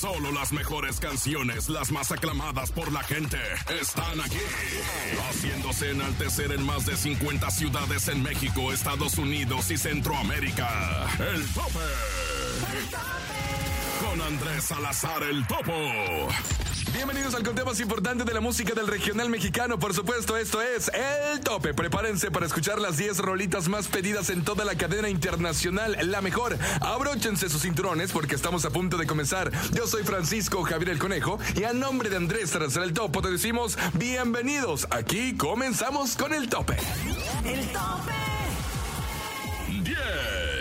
Solo las mejores canciones, las más aclamadas por la gente, están aquí. Haciéndose enaltecer en más de 50 ciudades en México, Estados Unidos y Centroamérica. El tope. Con Andrés Salazar el Topo. Bienvenidos al conteo más importante de la música del regional mexicano. Por supuesto, esto es El Tope. Prepárense para escuchar las 10 rolitas más pedidas en toda la cadena internacional. La mejor. Abróchense sus cinturones porque estamos a punto de comenzar. Yo soy Francisco Javier el Conejo y a nombre de Andrés Salazar el Topo te decimos bienvenidos. Aquí comenzamos con El Tope. El tope. 10.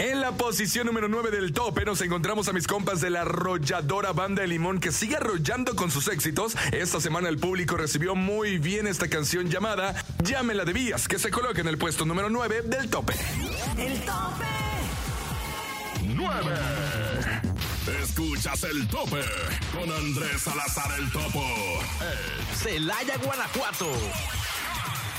En la posición número 9 del tope nos encontramos a mis compas de la arrolladora banda de Limón que sigue arrollando con sus éxitos. Esta semana el público recibió muy bien esta canción llamada Ya me la debías, que se coloca en el puesto número 9 del tope. El tope. 9. Escuchas el tope con Andrés Salazar el Topo. Celaya, Guanajuato.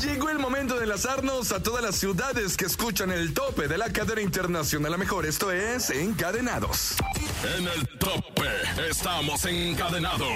Llegó el momento de enlazarnos a todas las ciudades que escuchan el tope de la cadena internacional. A mejor, esto es Encadenados. En el tope estamos encadenados.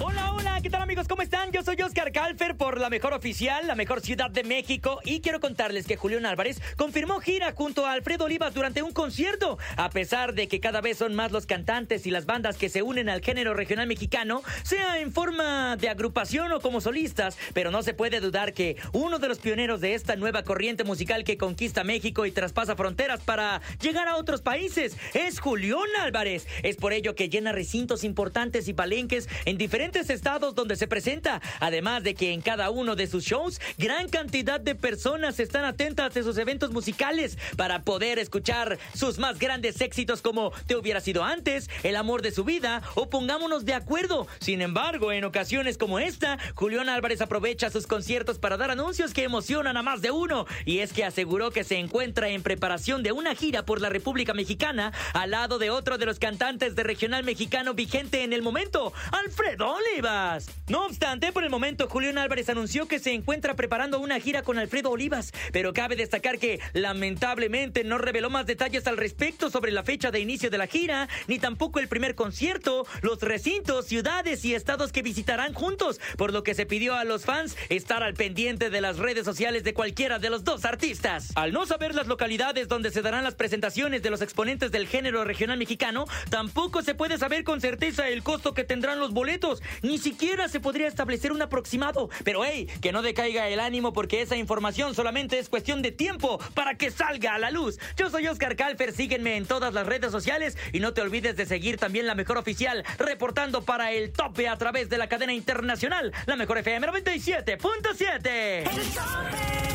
Hola, hola, ¿qué tal amigos? ¿Cómo están? Yo soy Oscar Calfer por la mejor oficial, la mejor ciudad de México y quiero contarles que Julián Álvarez confirmó gira junto a Alfredo Olivas durante un concierto. A pesar de que cada vez son más los cantantes y las bandas que se unen al género regional mexicano, sea en forma de agrupación o como solistas, pero no se puede dudar que uno de los pioneros de esta nueva corriente musical que conquista México y traspasa fronteras para llegar a otros países es Julián Álvarez. Es por ello que llena recintos importantes y palenques en diferentes estados donde se presenta, además de que en cada uno de sus shows gran cantidad de personas están atentas de sus eventos musicales para poder escuchar sus más grandes éxitos como Te hubiera sido antes, El amor de su vida o Pongámonos de acuerdo. Sin embargo, en ocasiones como esta, Julián Álvarez aprovecha sus conciertos para dar anuncios que emocionan a más de uno y es que aseguró que se encuentra en preparación de una gira por la República Mexicana al lado de otro de los cantantes de regional mexicano vigente en el momento, Alfredo Olivas. No obstante, por el momento Julián Álvarez anunció que se encuentra preparando una gira con Alfredo Olivas, pero cabe destacar que lamentablemente no reveló más detalles al respecto sobre la fecha de inicio de la gira, ni tampoco el primer concierto, los recintos, ciudades y estados que visitarán juntos, por lo que se pidió a los fans estar al pendiente de las redes sociales de cualquiera de los dos artistas. Al no saber las localidades donde se darán las presentaciones de los exponentes del género regional mexicano, tampoco se puede saber con certeza el costo que tendrán los boletos, ni siquiera se podría establecer un aproximado. Pero hey, que no decaiga el ánimo porque esa información solamente es cuestión de tiempo para que salga a la luz. Yo soy Oscar Calfer, síguenme en todas las redes sociales y no te olvides de seguir también la mejor oficial reportando para el tope a través de la cadena internacional, la mejor FM 97.7. El tope.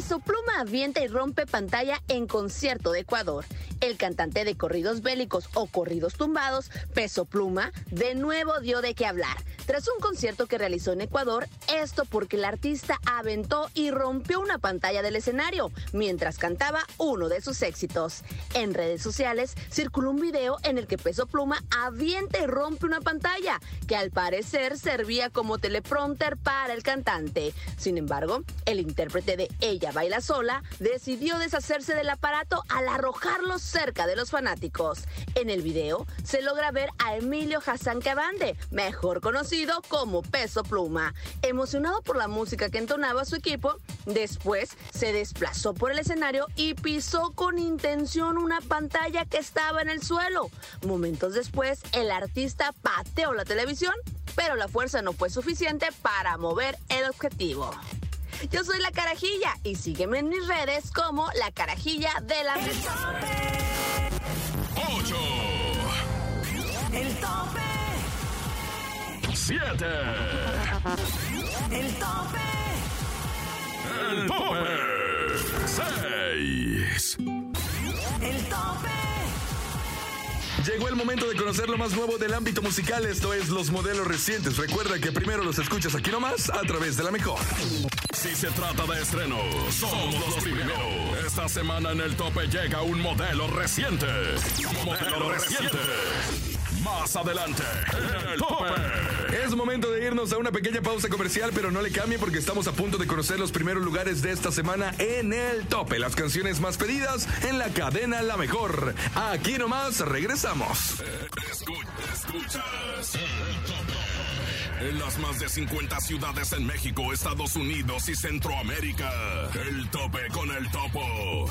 Peso Pluma avienta y rompe pantalla en concierto de Ecuador. El cantante de corridos bélicos o corridos tumbados, Peso Pluma, de nuevo dio de qué hablar. Tras un concierto que realizó en Ecuador, esto porque el artista aventó y rompió una pantalla del escenario mientras cantaba uno de sus éxitos. En redes sociales circuló un video en el que Peso Pluma avienta y rompe una pantalla que al parecer servía como teleprompter para el cantante. Sin embargo, el intérprete de Ella Baila Sola decidió deshacerse del aparato al arrojarlo cerca de los fanáticos. En el video se logra ver a Emilio Hassan Cabande, mejor conocido como Peso Pluma. Emocionado por la música que entonaba su equipo, después se desplazó por el escenario y pisó con intención una pantalla que estaba en el suelo. Momentos después, el artista pateó la televisión pero la fuerza no fue suficiente para mover el objetivo. Yo soy la carajilla y sígueme en mis redes como la carajilla de la 8. El tope, 7. el tope, El tope. 6. Llegó el momento de conocer lo más nuevo del ámbito musical, esto es los modelos recientes. Recuerda que primero los escuchas aquí nomás a través de la mejor. Si se trata de estrenos, somos los primeros. Esta semana en el tope llega un modelo reciente. Modelo reciente. Más adelante, en el tope. Es momento de irnos a una pequeña pausa comercial, pero no le cambie porque estamos a punto de conocer los primeros lugares de esta semana en el tope. Las canciones más pedidas en la cadena La Mejor. Aquí nomás regresamos. Escu- escuchas el tope. En las más de 50 ciudades en México, Estados Unidos y Centroamérica. El tope con el topo.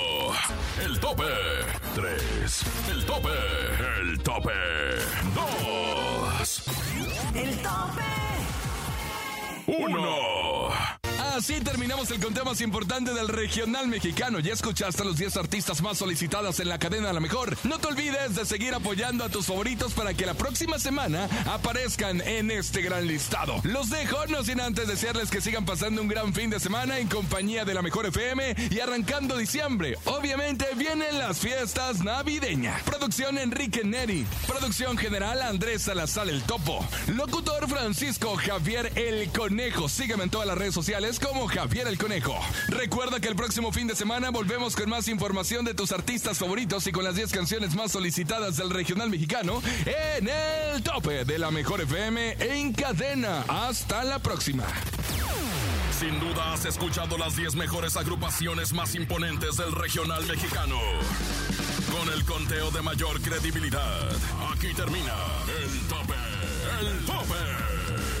El tope. 3. El tope. El tope. 2. el tope. 1. Así terminamos el conteo más importante del regional mexicano. Ya escuchaste a los 10 artistas más solicitadas en la cadena La Mejor. No te olvides de seguir apoyando a tus favoritos para que la próxima semana aparezcan en este gran listado. Los dejo, no sin antes desearles que sigan pasando un gran fin de semana en compañía de La Mejor FM y arrancando diciembre. Obviamente vienen las fiestas navideñas. Producción Enrique Neri. Producción general Andrés Salazar el Topo. Locutor Francisco Javier el Conejo. Sígueme en todas las redes sociales como Javier el Conejo. Recuerda que el próximo fin de semana volvemos con más información de tus artistas favoritos y con las 10 canciones más solicitadas del regional mexicano en el tope de la mejor FM en cadena. Hasta la próxima. Sin duda has escuchado las 10 mejores agrupaciones más imponentes del regional mexicano. Con el conteo de mayor credibilidad. Aquí termina el tope. El tope.